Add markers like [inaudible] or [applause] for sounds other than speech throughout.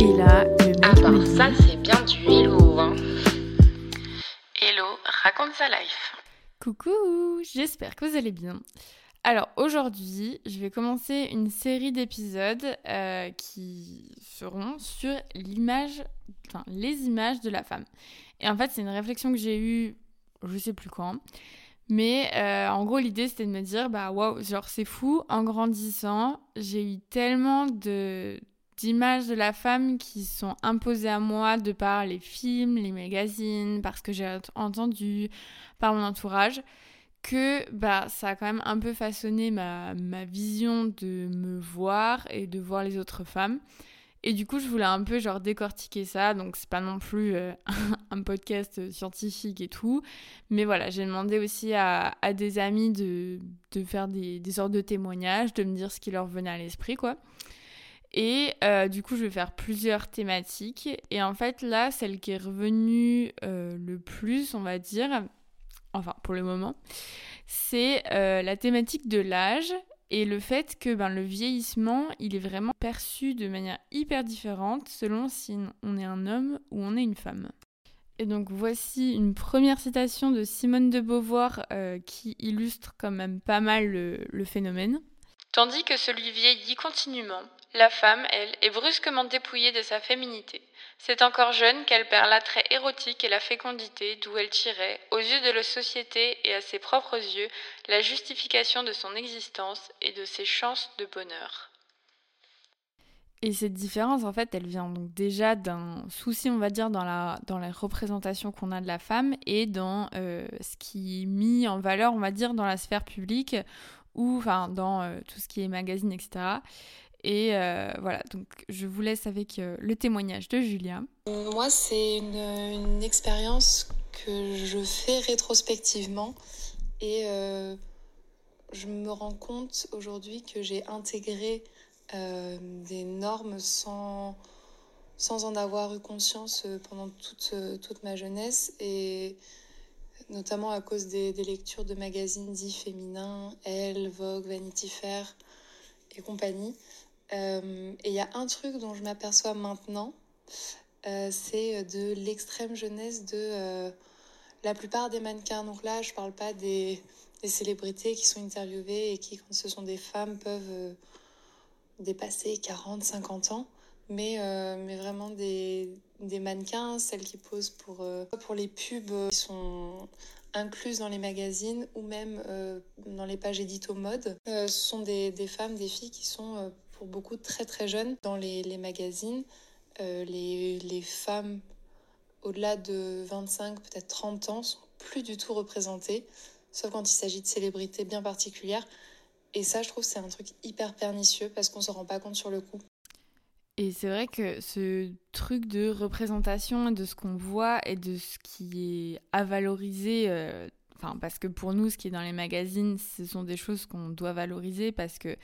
Et là, le mec Ah ça c'est bien du hello hein. Hello, raconte sa life. Coucou, j'espère que vous allez bien. Alors aujourd'hui, je vais commencer une série d'épisodes euh, qui seront sur l'image, enfin les images de la femme. Et en fait, c'est une réflexion que j'ai eue, je sais plus quand, mais euh, en gros l'idée c'était de me dire bah waouh, genre c'est fou, en grandissant, j'ai eu tellement de d'images de la femme qui sont imposées à moi de par les films, les magazines, parce que j'ai entendu, par mon entourage, que bah, ça a quand même un peu façonné ma, ma vision de me voir et de voir les autres femmes. Et du coup, je voulais un peu genre décortiquer ça, donc c'est pas non plus euh, [laughs] un podcast scientifique et tout. Mais voilà, j'ai demandé aussi à, à des amis de, de faire des, des sortes de témoignages, de me dire ce qui leur venait à l'esprit, quoi. Et euh, du coup, je vais faire plusieurs thématiques. Et en fait, là, celle qui est revenue euh, le plus, on va dire, enfin pour le moment, c'est euh, la thématique de l'âge et le fait que ben, le vieillissement, il est vraiment perçu de manière hyper différente selon si on est un homme ou on est une femme. Et donc voici une première citation de Simone de Beauvoir qui illustre quand même pas mal le phénomène. Tandis que celui vieillit continuellement, la femme, elle, est brusquement dépouillée de sa féminité. C'est encore jeune qu'elle perd l'attrait érotique et la fécondité d'où elle tirait, aux yeux de la société et à ses propres yeux, la justification de son existence et de ses chances de bonheur. Et cette différence, en fait, elle vient donc déjà d'un souci, on va dire, dans la, dans la représentation qu'on a de la femme et dans euh, ce qui est mis en valeur, on va dire, dans la sphère publique ou enfin dans euh, tout ce qui est magazine, etc. Et euh, voilà, donc je vous laisse avec euh, le témoignage de Julia. Moi, c'est une, expérience que je fais rétrospectivement et euh, je me rends compte aujourd'hui que j'ai intégré des normes sans, sans en avoir eu conscience pendant toute, toute ma jeunesse et notamment à cause des, des lectures de magazines dits féminins, Elle, Vogue, Vanity Fair et compagnie. Euh, et il y a un truc dont je m'aperçois maintenant, euh, c'est de l'extrême jeunesse de euh, la plupart des mannequins. Donc là, je parle pas des, célébrités qui sont interviewées et qui, quand ce sont des femmes, peuvent euh, dépasser 40, 50 ans, mais, euh, mais vraiment des, des, mannequins, celles qui posent pour, euh, pour les pubs qui sont incluses dans les magazines ou même euh, dans les pages édito mode. Euh, ce sont des, des, femmes, des filles qui sont euh, pour beaucoup très très jeunes dans les, magazines. Euh, les, les, femmes au-delà de 25, peut-être 30 ans sont plus du tout représentées, sauf quand il s'agit de célébrités bien particulières. Et ça, je trouve, c'est un truc hyper pernicieux parce qu'on se rend pas compte sur le coup. Et c'est vrai que ce truc de représentation de ce qu'on voit et de ce qui est à valoriser, euh, enfin parce que pour nous, ce qui est dans les magazines, ce sont des choses qu'on doit valoriser parce que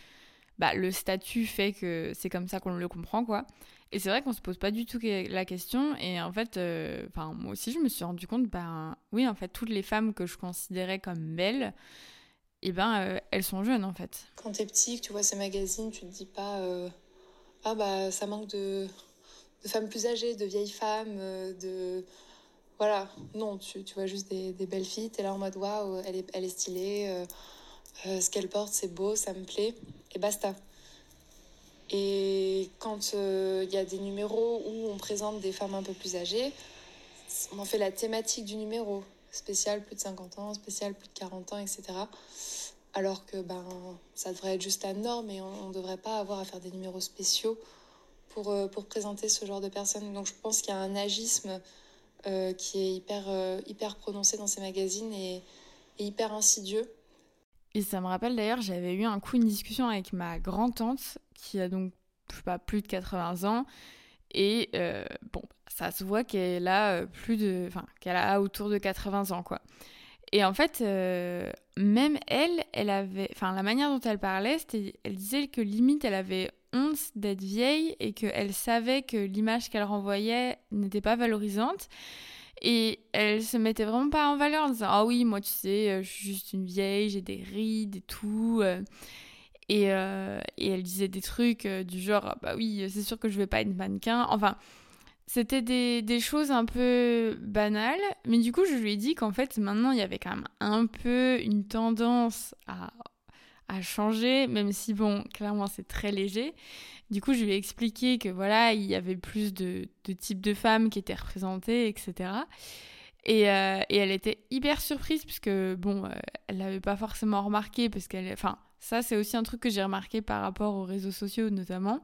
bah, le statut fait que c'est comme ça qu'on le comprend, quoi. Et c'est vrai qu'on se pose pas du tout la question. Et en fait, euh, moi aussi, je me suis rendu compte, ben oui, en fait, toutes les femmes que je considérais comme belles, eh ben euh, elles sont jeunes en fait. Quand t'es petit, que tu vois ces magazines, tu te dis pas euh, ah bah ça manque de, femmes plus âgées, de vieilles femmes, de voilà. Non, tu, tu vois juste des, belles filles, t'es là en mode waouh, elle est, elle est stylée, ce qu'elle porte c'est beau, ça me plaît, et basta. Et quand il euh, y a des numéros où on présente des femmes un peu plus âgées, on en fait la thématique du numéro. Spécial plus de 50 ans, spécial plus de 40 ans, etc. Alors que ben, ça devrait être juste la norme et on ne devrait pas avoir à faire des numéros spéciaux pour, euh, pour présenter ce genre de personnes. Donc je pense qu'il y a un agisme euh, qui est hyper, euh, hyper prononcé dans ces magazines et hyper insidieux. Et ça me rappelle d'ailleurs, j'avais eu un coup une discussion avec ma grand-tante qui a donc je sais pas, plus de 80 ans. Et euh, bon, ça se voit qu'elle a plus de. Enfin, qu'elle a autour de 80 ans, quoi. Et en fait, euh, même elle, elle avait. Enfin, la manière dont elle parlait, c'était. Elle disait que limite, elle avait honte d'être vieille et qu'elle savait que l'image qu'elle renvoyait n'était pas valorisante. Et elle se mettait vraiment pas en valeur en disant Ah oui, moi, tu sais, je suis juste une vieille, j'ai des rides et tout. Et, et elle disait des trucs du genre, bah oui, c'est sûr que je vais pas être mannequin. Enfin, c'était des, des, choses un peu banales, mais du coup, je lui ai dit qu'en fait, maintenant, il y avait quand même un peu une tendance à, à changer, même si, bon, clairement, c'est très léger. Du coup, je lui ai expliqué que voilà, il y avait plus de, de types de femmes qui étaient représentées, etc. Et, euh, et elle était hyper surprise, puisque, bon, euh, elle l'avait pas forcément remarqué, parce qu'elle. Enfin, ça, c'est aussi un truc que j'ai remarqué par rapport aux réseaux sociaux, notamment.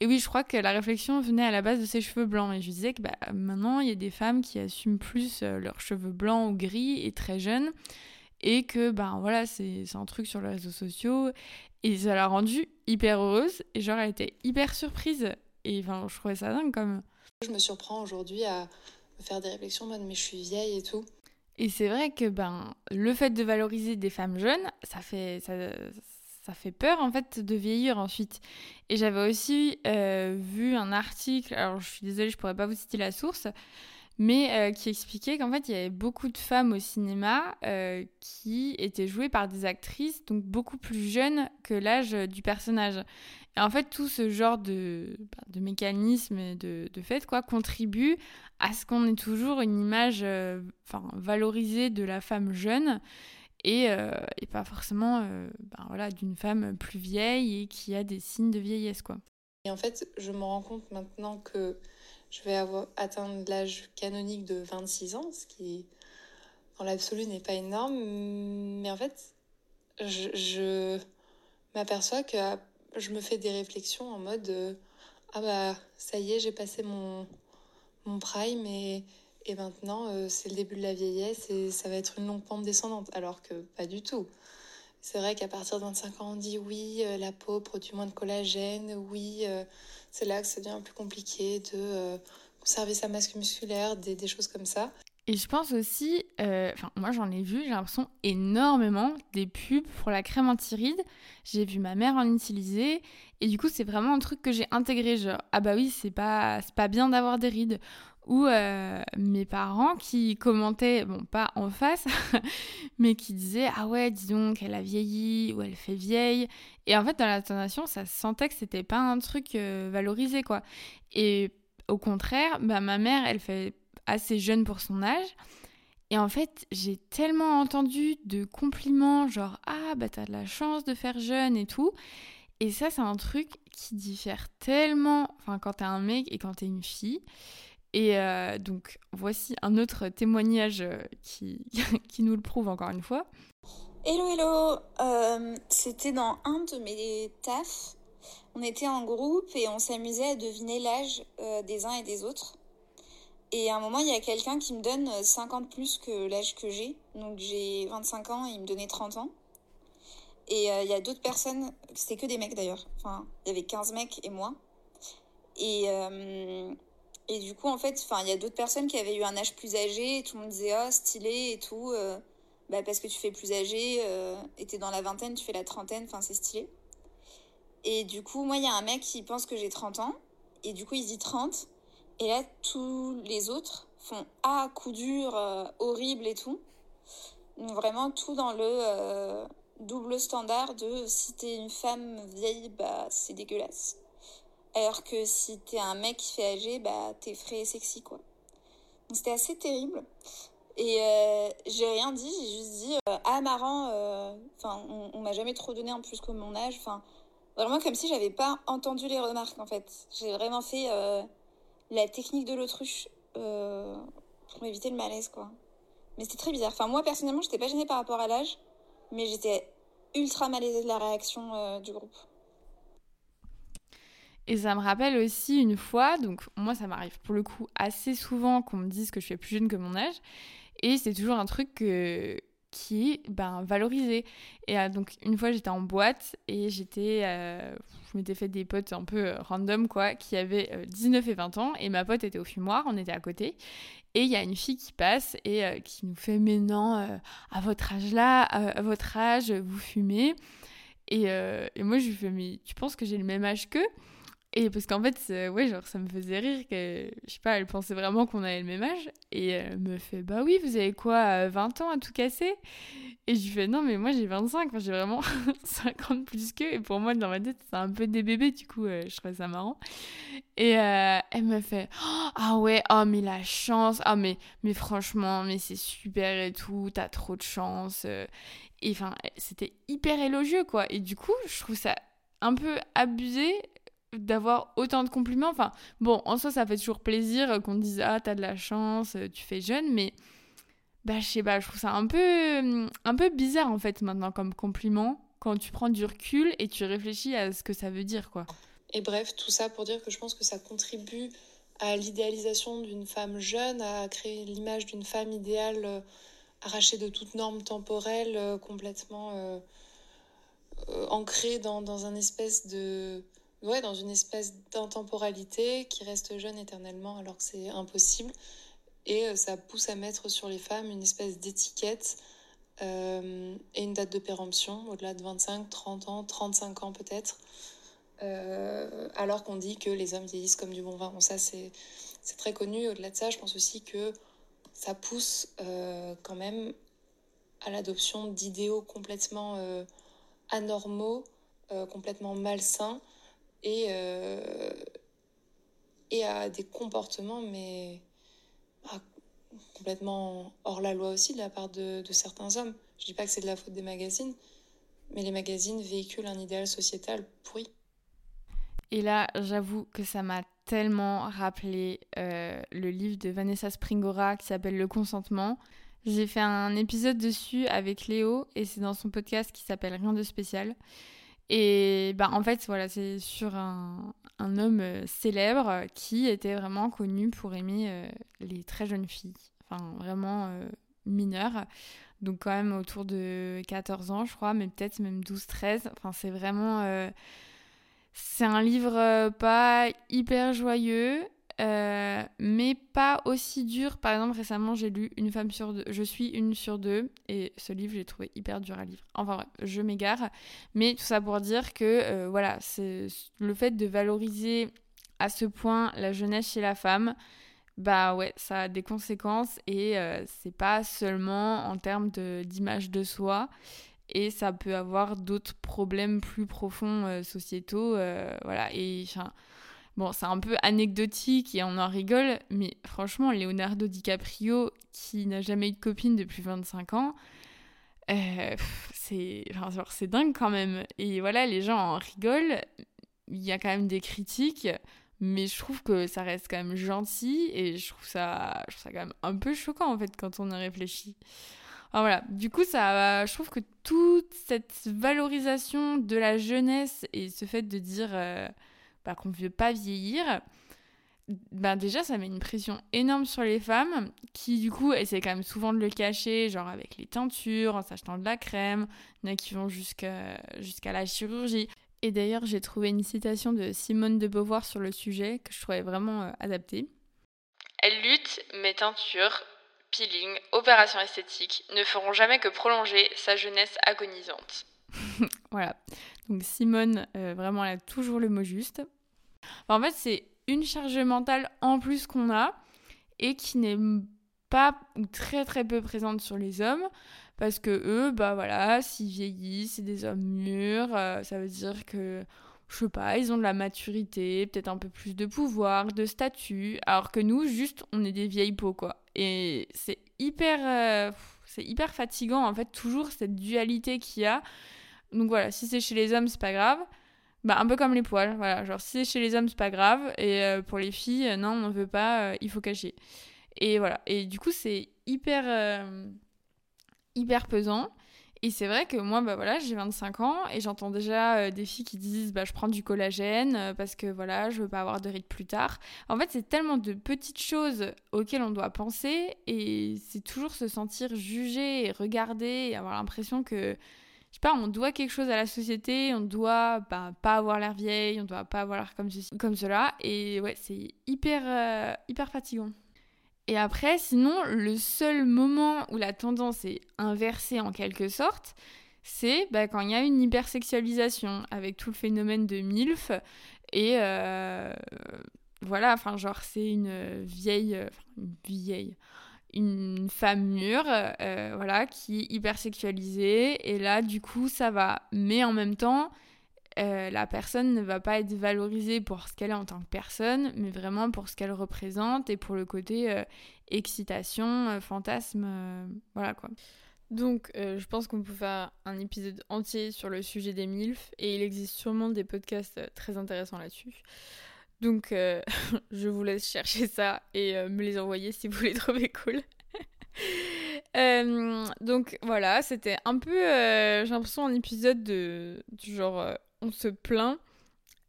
Et oui, je crois que la réflexion venait à la base de ses cheveux blancs. Et je disais que bah, maintenant, il y a des femmes qui assument plus euh, leurs cheveux blancs ou gris et très jeunes. Et que, ben voilà, c'est un truc sur les réseaux sociaux. Et ça l'a rendue hyper heureuse. Et genre, elle était hyper surprise. Et enfin, je trouvais ça dingue comme. Je me surprends aujourd'hui à me faire des réflexions en mode mais je suis vieille et tout. Et c'est vrai que ben, le fait de valoriser des femmes jeunes, ça fait, ça, ça fait peur en fait de vieillir ensuite. Et j'avais aussi euh, vu un article, alors je suis désolée, je pourrais pas vous citer la source, mais euh, qui expliquait qu'en fait il y avait beaucoup de femmes au cinéma euh, qui étaient jouées par des actrices donc beaucoup plus jeunes que l'âge du personnage. Et en fait tout ce genre de, bah, de mécanisme et de, de fait quoi contribue à ce qu'on ait toujours une image valorisée de la femme jeune et, euh, et pas forcément euh, ben voilà, d'une femme plus vieille et qui a des signes de vieillesse. Quoi. Et en fait, je me rends compte maintenant que je vais avoir, atteindre l'âge canonique de 26 ans, ce qui, dans l'absolu, n'est pas énorme. Mais en fait, je, m'aperçois que je me fais des réflexions en mode euh, Ah bah, ça y est, j'ai passé mon, mon prime et et maintenant euh, c'est le début de la vieillesse et ça va être une longue pente descendante, alors que pas du tout. C'est vrai qu'à partir de 25 ans, on dit oui, euh, la peau produit moins de collagène, oui, euh, c'est là que ça devient plus compliqué de conserver sa masse musculaire, des, des, choses comme ça. Et je pense aussi, enfin moi j'en ai vu, j'ai l'impression énormément des pubs pour la crème anti-rides. J'ai vu ma mère en utiliser. Et du coup c'est vraiment un truc que j'ai intégré genre ah bah oui c'est pas c'est pas bien d'avoir des rides ou euh, mes parents qui commentaient, bon pas en face, [laughs] mais qui disaient ah ouais dis donc elle a vieilli ou elle fait vieille et en fait dans l'intonation ça se sentait que c'était pas un truc euh, valorisé quoi. Et au contraire bah, ma mère elle fait assez jeune pour son âge et en fait j'ai tellement entendu de compliments genre ah bah t'as de la chance de faire jeune et tout et ça c'est un truc qui diffère tellement quand t'es un mec et quand t'es une fille et euh, donc voici un autre témoignage euh, qui, [laughs] qui nous le prouve encore une fois. Hello hello, euh, c'était dans un de mes tafs. On était en groupe et on s'amusait à deviner l'âge des uns et des autres. Et à un moment, il y a quelqu'un qui me donne 50 plus que l'âge que j'ai. Donc j'ai 25 ans et il me donnait 30 ans. Et il y a d'autres personnes, c'était que des mecs d'ailleurs. Enfin, il y avait 15 mecs et moi. Et et du coup, en fait, il y a d'autres personnes qui avaient eu un âge plus âgé, et tout le monde disait, oh, stylé et tout, euh, bah, parce que tu fais plus âgé, euh, et t'es dans la vingtaine, tu fais la trentaine, enfin, c'est stylé. Et du coup, moi, il y a un mec qui pense que j'ai 30 ans, et du coup, il dit 30, et là, tous les autres font, ah, coup dur, euh, horrible et tout. Donc, vraiment, tout dans le euh, double standard de si t'es une femme vieille, bah, c'est dégueulasse. Alors que si t'es un mec qui fait âgé, bah t'es frais et sexy quoi. Donc c'était assez terrible. Et euh, j'ai rien dit, j'ai juste dit euh, ah marrant. Enfin, on, on m'a jamais trop donné en plus que mon âge. Enfin, vraiment comme si j'avais pas entendu les remarques en fait. J'ai vraiment fait la technique de l'autruche pour éviter le malaise quoi. Mais c'était très bizarre. Enfin moi personnellement, j'étais pas gênée par rapport à l'âge, mais j'étais ultra malaisée de la réaction du groupe. Et ça me rappelle aussi une fois, donc moi ça m'arrive pour le coup assez souvent qu'on me dise que je suis plus jeune que mon âge, et c'est toujours un truc qui est ben, valorisé. Et euh, donc une fois j'étais en boîte et j'étais, euh, je m'étais fait des potes un peu euh, random quoi, qui avaient 19 et 20 ans, et ma pote était au fumoir, on était à côté, et il y a une fille qui passe et qui nous fait mais non, à votre âge là, à votre âge vous fumez. Et, et moi je lui fais mais tu penses que j'ai le même âge qu'eux? Et parce qu'en fait, ouais, genre, ça me faisait rire que, je sais pas, elle pensait vraiment qu'on avait le même âge. Et elle me fait, bah oui, vous avez quoi, 20 ans à tout casser? Et je lui fais, non, mais moi j'ai 25, j'ai vraiment [laughs] 50 plus qu'eux. Et pour moi, dans ma tête, c'est un peu des bébés, du coup, euh, je trouvais ça marrant. Et euh, elle me fait, oh, ah ouais, oh, mais la chance, ah, mais, mais franchement, mais c'est super et tout, t'as trop de chance. Euh. Et enfin, c'était hyper élogieux, quoi. Et du coup, je trouve ça un peu abusé d'avoir autant de compliments. Enfin, bon, en soi, ça fait toujours plaisir qu'on dise Ah, t'as de la chance, tu fais jeune, mais bah, je sais pas, je trouve ça un peu, un peu bizarre en fait maintenant comme compliment quand tu prends du recul et tu réfléchis à ce que ça veut dire, quoi. Et bref, tout ça pour dire que je pense que ça contribue à l'idéalisation d'une femme jeune, à créer l'image d'une femme idéale euh, arrachée de toute norme temporelle, euh, complètement euh, ancrée dans, dans un espèce de ouais, dans une espèce d'intemporalité qui reste jeune éternellement alors que c'est impossible. Et euh, ça pousse à mettre sur les femmes une espèce d'étiquette euh, et une date de péremption au-delà de 25, 30 ans, 35 ans peut-être. Euh, alors qu'on dit que les hommes vieillissent comme du bon vin. Bon, ça, c'est très connu. Au-delà de ça, je pense aussi que ça pousse quand même à l'adoption d'idéaux complètement anormaux, complètement malsains, et, euh, et à des comportements, mais bah, complètement hors la loi aussi de la part de, certains hommes. Je dis pas que c'est de la faute des magazines, mais les magazines véhiculent un idéal sociétal pourri. Et là, j'avoue que ça m'a tellement rappelé euh, le livre de Vanessa Springora qui s'appelle Le consentement. J'ai fait un épisode dessus avec Léo et c'est dans son podcast qui s'appelle Rien de spécial. Et bah, en fait, voilà, c'est sur un, un, homme euh, célèbre qui était vraiment connu pour aimer euh, les très jeunes filles, enfin vraiment euh, mineures. Donc quand même autour de 14 ans, je crois, mais peut-être même 12-13. Enfin, c'est vraiment... c'est un livre pas hyper joyeux, euh, mais pas aussi dur. Par exemple, récemment, j'ai lu Une femme sur deux. Je suis une sur deux. Et ce livre, j'ai trouvé hyper dur à lire. Enfin, je m'égare. Mais tout ça pour dire que, euh, voilà, c'est le fait de valoriser à ce point la jeunesse chez la femme. Bah ouais, ça a des conséquences et euh, c'est pas seulement en termes d'image de, soi et ça peut avoir d'autres problèmes plus profonds sociétaux. voilà, et enfin Bon, c'est un peu anecdotique et on en rigole, mais franchement, Leonardo DiCaprio, qui n'a jamais eu de copine depuis 25 ans, euh, c'est c'est dingue quand même. Et voilà, les gens en rigolent. Il y a quand même des critiques, mais je trouve que ça reste quand même gentil et je trouve ça, je trouve ça quand même un peu choquant en fait quand on y réfléchit. Voilà, du coup, ça, je trouve que toute cette valorisation de la jeunesse et ce fait de dire. Euh, bah, qu'on ne veut pas vieillir, ben déjà ça met une pression énorme sur les femmes qui du coup essaient quand même souvent de le cacher, genre avec les teintures, en s'achetant de la crème, il y en a qui vont jusqu'à la chirurgie. Et d'ailleurs j'ai trouvé une citation de Simone de Beauvoir sur le sujet que je trouvais vraiment euh, adaptée. Elle lutte, mais teinture, peeling, opération esthétique ne feront jamais que prolonger sa jeunesse agonisante. [laughs] voilà. Donc Simone, euh, vraiment, elle a toujours le mot juste. en fait, c'est une charge mentale en plus qu'on a et qui n'est pas ou très très peu présente sur les hommes parce que eux, bah voilà, s'ils vieillissent, c'est des hommes mûrs, euh, ça veut dire que je sais pas, ils ont de la maturité, peut-être un peu plus de pouvoir, de statut, alors que nous, juste, on est des vieilles peaux, quoi. Et c'est hyper, euh, c'est hyper fatigant, en fait, toujours cette dualité qu'il y a donc voilà, si c'est chez les hommes, c'est pas grave. Bah, un peu comme les poils, voilà. Genre, si c'est chez les hommes, c'est pas grave. Et euh, pour les filles, euh, non, on ne veut pas, euh, il faut cacher. Et voilà. Et du coup, c'est hyper, hyper pesant. Et c'est vrai que moi, bah voilà, j'ai 25 ans et j'entends déjà des filles qui disent bah, je prends du collagène parce que voilà, je veux pas avoir de rides plus tard. En fait, c'est tellement de petites choses auxquelles on doit penser et c'est toujours se sentir jugé et regardé et avoir l'impression que je sais pas, on doit quelque chose à la société, on doit bah, pas avoir l'air vieille, on doit pas avoir l'air comme, comme cela. Et ouais, c'est hyper, euh, hyper fatigant. Et après, sinon, le seul moment où la tendance est inversée en quelque sorte, c'est bah, quand il y a une hypersexualisation avec tout le phénomène de MILF Et voilà, enfin, genre, c'est une vieille. une vieille une femme mûre, euh, voilà, qui est hyper sexualisée. Et là, du coup, ça va. Mais en même temps, euh, la personne ne va pas être valorisée pour ce qu'elle est en tant que personne, mais vraiment pour ce qu'elle représente et pour le côté euh, excitation, fantasme, voilà quoi. Donc, je pense qu'on peut faire un épisode entier sur le sujet des MILF et il existe sûrement des podcasts très intéressants là-dessus. Donc, euh, [laughs] je vous laisse chercher ça et euh, me les envoyer si vous les trouvez cool. [laughs] Euh, donc voilà, c'était un peu, j'ai l'impression, un épisode de, du genre, on se plaint.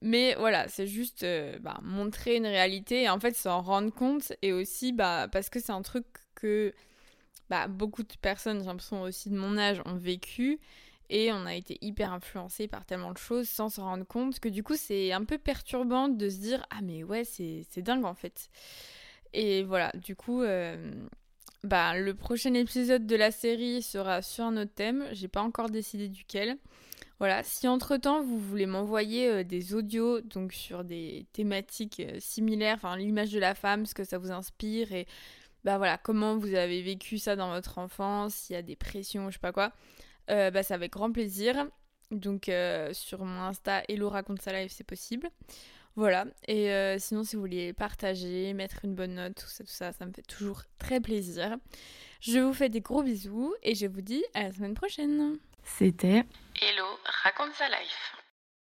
Mais voilà, c'est juste bah, montrer une réalité et en fait s'en rendre compte. Et aussi bah, parce que c'est un truc que bah, beaucoup de personnes, j'ai l'impression aussi de mon âge, ont vécu. Et on a été hyper influencé par tellement de choses sans se rendre compte que du coup c'est un peu perturbant de se dire ah mais ouais c'est dingue en fait. Et voilà, du coup euh, bah, le prochain épisode de la série sera sur un autre thème, j'ai pas encore décidé duquel. Voilà, si entre-temps vous voulez m'envoyer euh, des audios donc sur des thématiques euh, similaires, enfin l'image de la femme, ce que ça vous inspire et bah voilà, comment vous avez vécu ça dans votre enfance, s'il y a des pressions, je sais pas quoi. Euh, bah, c'est avec grand plaisir. Donc sur mon Insta, Hello raconte sa live, c'est possible. Voilà. Et euh, sinon, si vous voulez partager, mettre une bonne note, tout ça, tout ça, ça me fait toujours très plaisir. Je vous fais des gros bisous et je vous dis à la semaine prochaine. C'était Hello raconte sa life.